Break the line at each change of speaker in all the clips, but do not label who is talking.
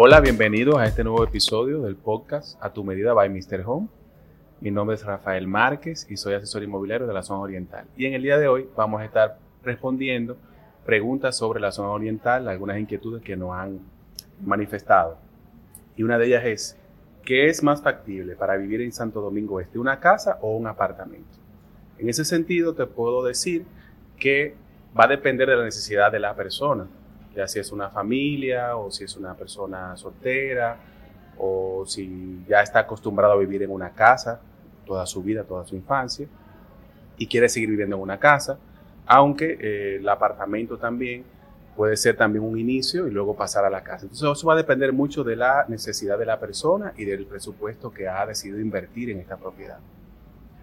Hola, bienvenidos a este nuevo episodio del podcast A tu medida by Mr. Home. Mi nombre es Rafael Márquez y soy asesor inmobiliario de la zona oriental. Y en el día de hoy vamos a estar respondiendo preguntas sobre la zona oriental, algunas inquietudes que nos han manifestado. Y una de ellas es, ¿qué es más factible para vivir en Santo Domingo Este, una casa o un apartamento? En ese sentido te puedo decir que va a depender de la necesidad de la persona, ya si es una familia o si es una persona soltera o si ya está acostumbrado a vivir en una casa toda su vida, toda su infancia y quiere seguir viviendo en una casa, aunque eh, el apartamento también puede ser también un inicio y luego pasar a la casa. Entonces eso va a depender mucho de la necesidad de la persona y del presupuesto que ha decidido invertir en esta propiedad.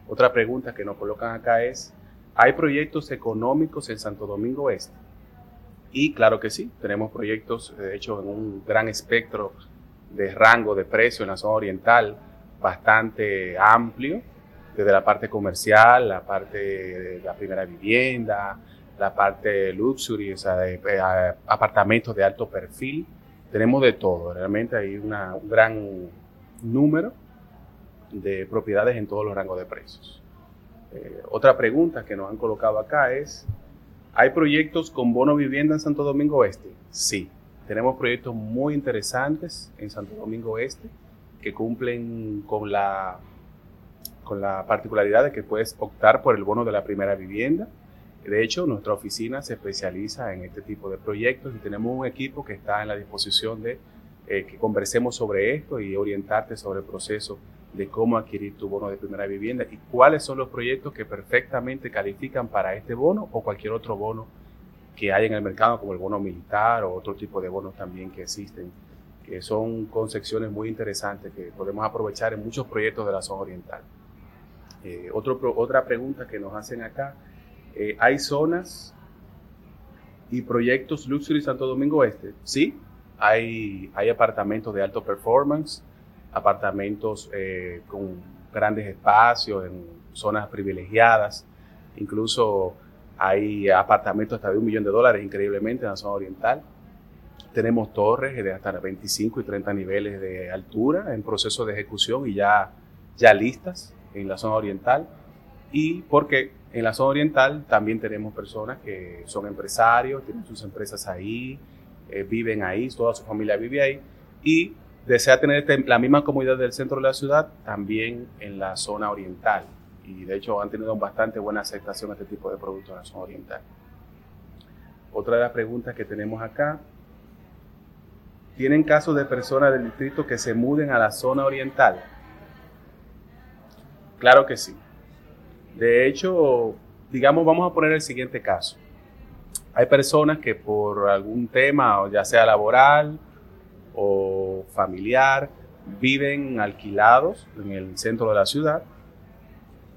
Otra pregunta que nos colocan acá es, ¿hay proyectos económicos en Santo Domingo Este? Y claro que sí, tenemos proyectos, de hecho, en un gran espectro de rango de precio en la zona oriental, bastante amplio, desde la parte comercial, la parte de la primera vivienda, la parte luxury, o sea, eh, apartamentos de alto perfil. Tenemos de todo, realmente hay un gran número de propiedades en todos los rangos de precios. Eh, otra pregunta que nos han colocado acá es, ¿hay proyectos con bono vivienda en Santo Domingo Este? Sí, tenemos proyectos muy interesantes en Santo Domingo Este que cumplen con la, con la particularidad de que puedes optar por el bono de la primera vivienda de hecho, nuestra oficina se especializa en este tipo de proyectos y tenemos un equipo que está en la disposición de eh, que conversemos sobre esto y orientarte sobre el proceso de cómo adquirir tu bono de primera vivienda y cuáles son los proyectos que perfectamente califican para este bono o cualquier otro bono que hay en el mercado, como el bono militar o otro tipo de bonos también que existen, que son concepciones muy interesantes que podemos aprovechar en muchos proyectos de la zona oriental. Eh, otra pregunta que nos hacen acá eh, ¿Hay zonas y proyectos Luxury Santo Domingo Este? Sí, hay, hay apartamentos de alto performance, apartamentos eh, con grandes espacios en zonas privilegiadas, incluso hay apartamentos hasta de un millón de dólares increíblemente en la zona oriental. Tenemos torres de hasta 25 y 30 niveles de altura en proceso de ejecución y ya, ya listas en la zona oriental. Y porque en la zona oriental también tenemos personas que son empresarios, tienen sus empresas ahí, eh, viven ahí, toda su familia vive ahí y desea tener este, la misma comodidad del centro de la ciudad también en la zona oriental. Y de hecho han tenido bastante buena aceptación este tipo de productos en la zona oriental. Otra de las preguntas que tenemos acá. ¿Tienen casos de personas del distrito que se muden a la zona oriental? Claro que sí. De hecho, digamos, vamos a poner el siguiente caso. Hay personas que por algún tema, ya sea laboral o familiar, viven alquilados en el centro de la ciudad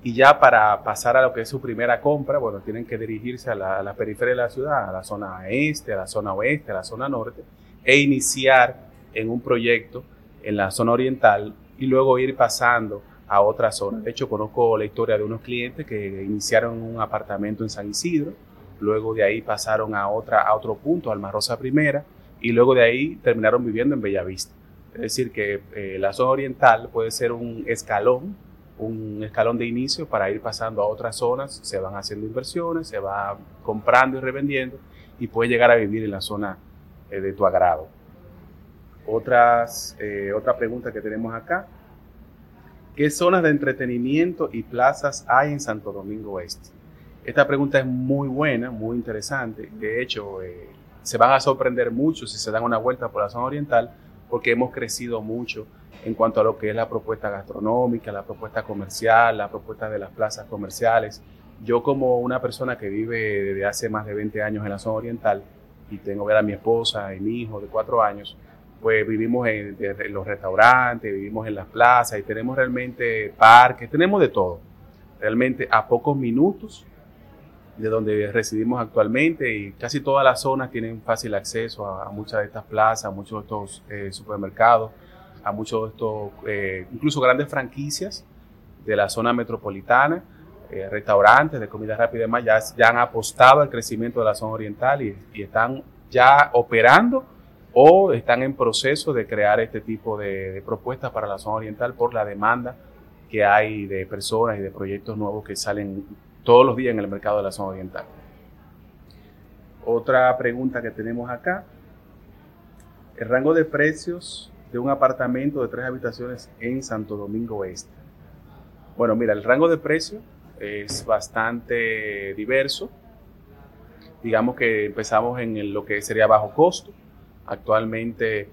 y ya para pasar a lo que es su primera compra, bueno, tienen que dirigirse a la, periferia de la ciudad, a la zona este, a la zona oeste, a la zona norte, e iniciar en un proyecto en la zona oriental y luego ir pasando a otra zona. De hecho, conozco la historia de unos clientes que iniciaron un apartamento en San Isidro, luego de ahí pasaron a, otra, a otro punto, Alma Rosa Primera, y luego de ahí terminaron viviendo en Bellavista. Es decir, que eh, la zona oriental puede ser un escalón, un escalón de inicio para ir pasando a otras zonas, se van haciendo inversiones, se va comprando y revendiendo y puede llegar a vivir en la zona eh, de tu agrado. Otras, eh, otra pregunta que tenemos acá, ¿Qué zonas de entretenimiento y plazas hay en Santo Domingo Este? Esta pregunta es muy buena, muy interesante. De hecho, se van a sorprender mucho si se dan una vuelta por la zona oriental, porque hemos crecido mucho en cuanto a lo que es la propuesta gastronómica, la propuesta comercial, la propuesta de las plazas comerciales. Yo como una persona que vive desde hace más de 20 años en la zona oriental y tengo a mi esposa y mi hijo de cuatro años, pues vivimos en, los restaurantes, vivimos en las plazas y tenemos realmente parques, tenemos de todo. Realmente a pocos minutos de donde residimos actualmente y casi todas las zonas tienen fácil acceso a, muchas de estas plazas, a muchos de estos eh, supermercados, a muchos de estos, eh, incluso grandes franquicias de la zona metropolitana, eh, restaurantes de comida rápida y demás, ya, han apostado al crecimiento de la zona oriental y, y están ya operando o están en proceso de crear este tipo de, propuestas para la zona oriental por la demanda que hay de personas y de proyectos nuevos que salen todos los días en el mercado de la zona oriental. Otra pregunta que tenemos acá, el rango de precios de un apartamento de tres habitaciones en Santo Domingo Este. Bueno, mira, el rango de precios es bastante diverso. Digamos que empezamos en lo que sería bajo costo, Actualmente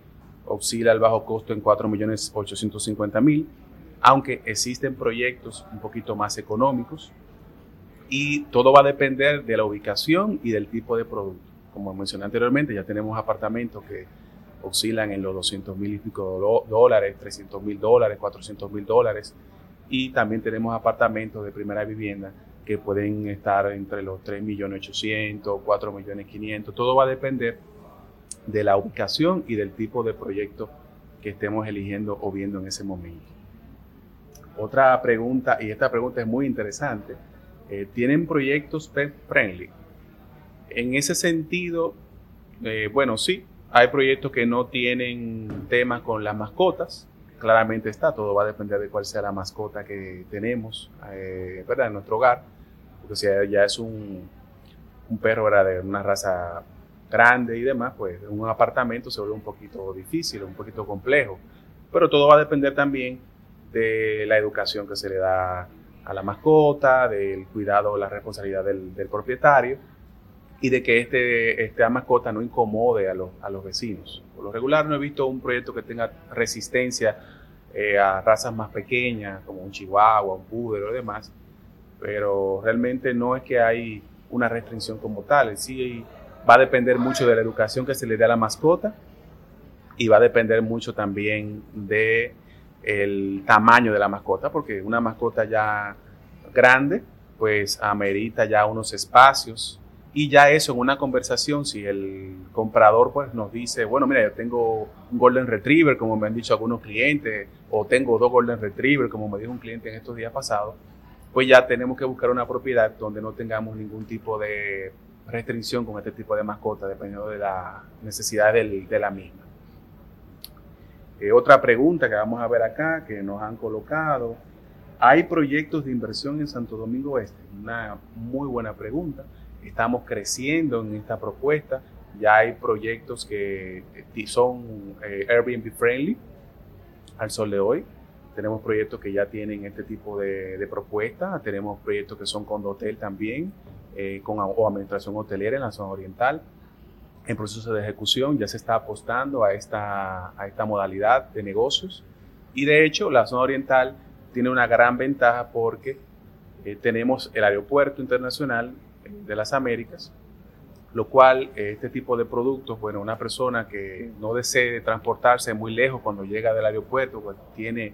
oscila el bajo costo en 4.850.000, aunque existen proyectos un poquito más económicos y todo va a depender de la ubicación y del tipo de producto. Como mencioné anteriormente, ya tenemos apartamentos que oscilan en los 200 mil y pico dólares, 300 mil dólares, 400 mil dólares y también tenemos apartamentos de primera vivienda que pueden estar entre los 3 millones 800, 4 millones 500, todo va a depender de la ubicación y del tipo de proyecto que estemos eligiendo o viendo en ese momento. Otra pregunta, y esta pregunta es muy interesante, eh, ¿tienen proyectos pet friendly? En ese sentido, eh, bueno, sí, hay proyectos que no tienen temas con las mascotas, claramente está, todo va a depender de cuál sea la mascota que tenemos eh, ¿verdad? en nuestro hogar, porque si ya es un, perro ¿verdad? de una raza grande y demás, pues un apartamento se vuelve un poquito difícil, un poquito complejo. Pero todo va a depender también de la educación que se le da a la mascota, del cuidado, la responsabilidad del, propietario y de que este, esta mascota no incomode a los, a los vecinos. Por lo regular no he visto un proyecto que tenga resistencia eh, a razas más pequeñas, como un chihuahua, un poodle o demás, pero realmente no es que hay una restricción como tal. Sí va a depender mucho de la educación que se le dé a la mascota y va a depender mucho también de el tamaño de la mascota, porque una mascota ya grande, pues amerita ya unos espacios y ya eso en una conversación, si el comprador pues nos dice, bueno, mira, yo tengo un Golden Retriever, como me han dicho algunos clientes, o tengo dos Golden Retriever, como me dijo un cliente en estos días pasados, pues ya tenemos que buscar una propiedad donde no tengamos ningún tipo de restricción con este tipo de mascota, dependiendo de la necesidad de la misma. Eh, otra pregunta que vamos a ver acá, que nos han colocado. ¿Hay proyectos de inversión en Santo Domingo Este? Una muy buena pregunta. Estamos creciendo en esta propuesta. Ya hay proyectos que eh, son eh, Airbnb friendly al sol de hoy. Tenemos proyectos que ya tienen este tipo de, de propuestas. Tenemos proyectos que son con hotel también eh, con, o administración hotelera en la zona oriental. En proceso de ejecución ya se está apostando a esta, a esta modalidad de negocios. Y de hecho la zona oriental tiene una gran ventaja porque eh, tenemos el aeropuerto internacional de las Américas, lo cual eh, este tipo de productos, bueno, una persona que no desee transportarse muy lejos cuando llega del aeropuerto, pues tiene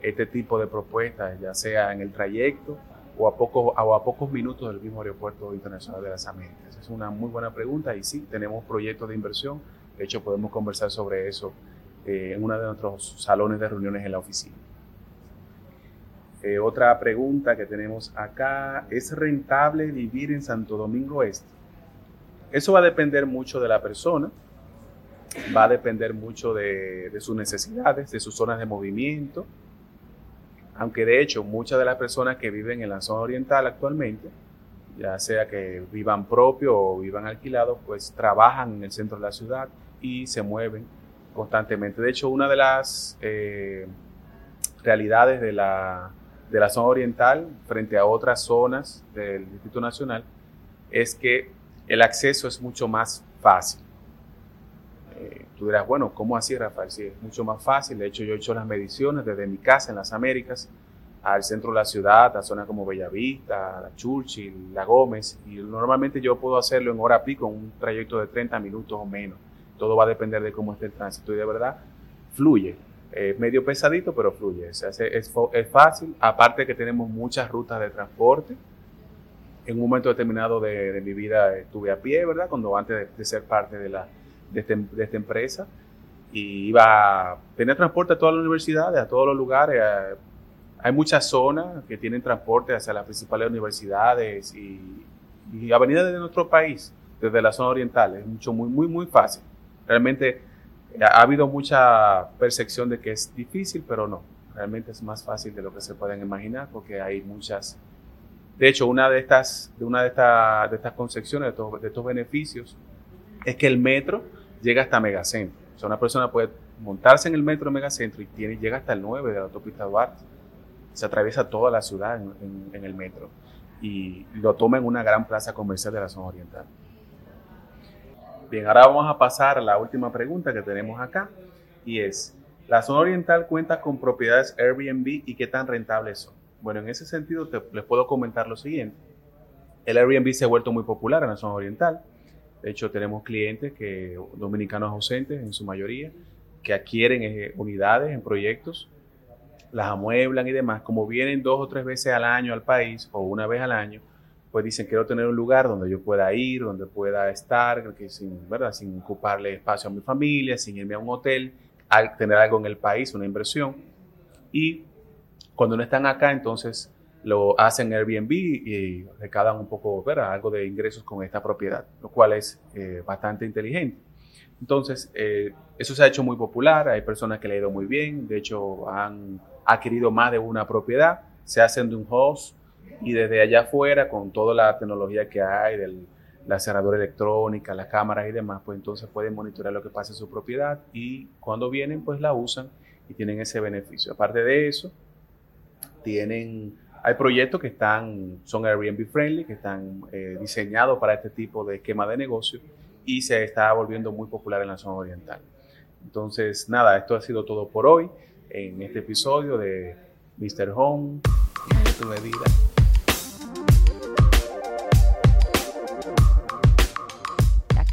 este tipo de propuestas, ya sea en el trayecto o a, poco, a pocos minutos del mismo aeropuerto internacional de las Américas? Es una muy buena pregunta y sí, tenemos proyectos de inversión. De hecho, podemos conversar sobre eso eh, en uno de nuestros salones de reuniones en la oficina. Eh, otra pregunta que tenemos acá, ¿es rentable vivir en Santo Domingo Este? Eso va a depender mucho de la persona, va a depender mucho de, de sus necesidades, de sus zonas de movimiento, aunque de hecho muchas de las personas que viven en la zona oriental actualmente, ya sea que vivan propio o vivan alquilados, pues trabajan en el centro de la ciudad y se mueven constantemente. De hecho, una de las eh, realidades de la, de la zona oriental frente a otras zonas del Distrito Nacional es que el acceso es mucho más fácil. Eh, tú dirás, bueno, ¿cómo así, Rafael? Sí, es mucho más fácil. De hecho, yo he hecho las mediciones desde mi casa en las Américas al centro de la ciudad, a zonas como Bellavista, La Churchill, La Gómez, y normalmente yo puedo hacerlo en hora pico, un trayecto de 30 minutos o menos. Todo va a depender de cómo esté el tránsito y de verdad fluye. Es medio pesadito, pero fluye. es, es, fácil, aparte que tenemos muchas rutas de transporte. En un momento determinado de, mi vida estuve a pie, ¿verdad? Cuando antes de ser parte de la, este, de, esta empresa y iba a tener transporte a todas las universidades, a todos los lugares. hay muchas zonas que tienen transporte hacia las principales universidades y, avenidas de nuestro país, desde la zona oriental. Es mucho, muy, muy, muy fácil. Realmente ha habido mucha percepción de que es difícil, pero no, realmente es más fácil de lo que se pueden imaginar porque hay muchas... De hecho, una de estas, de una de, estas de estas concepciones, de estos, beneficios, es que el metro llega hasta Megacentro. O sea, una persona puede montarse en el metro de Megacentro y tiene, llega hasta el 9 de la autopista Duarte. Se atraviesa toda la ciudad en, en el metro y lo toma en una gran plaza comercial de la zona oriental. Bien, ahora vamos a pasar a la última pregunta que tenemos acá y es, ¿la zona oriental cuenta con propiedades Airbnb y qué tan rentables son? Bueno, en ese sentido les puedo comentar lo siguiente. El Airbnb se ha vuelto muy popular en la zona oriental. De hecho, tenemos clientes que dominicanos ausentes en su mayoría que adquieren eh, unidades en proyectos, las amueblan y demás. Como vienen dos o tres veces al año al país o una vez al año, pues dicen quiero tener un lugar donde yo pueda ir, donde pueda estar, que sin, ¿verdad? sin ocuparle espacio a mi familia, sin irme a un hotel, tener algo en el país, una inversión. Y cuando no están acá, entonces lo hacen Airbnb y recaudan un poco, ¿verdad? algo de ingresos con esta propiedad, lo cual es eh, bastante inteligente. Entonces, eh, eso se ha hecho muy popular, hay personas que le han ido muy bien, de hecho han adquirido más de una propiedad, se hacen de un host y desde allá afuera, con toda la tecnología que hay, del, la cerradura electrónica, las cámaras y demás, pues entonces pueden monitorear lo que pasa en su propiedad y cuando vienen, pues la usan y tienen ese beneficio. Aparte de eso, tienen, hay proyectos que están, son Airbnb friendly, que están eh, diseñados para este tipo de esquema de negocio y se está volviendo muy popular en la zona oriental. Entonces, nada, esto ha sido todo por hoy en este episodio de Mr. Home, tu medida.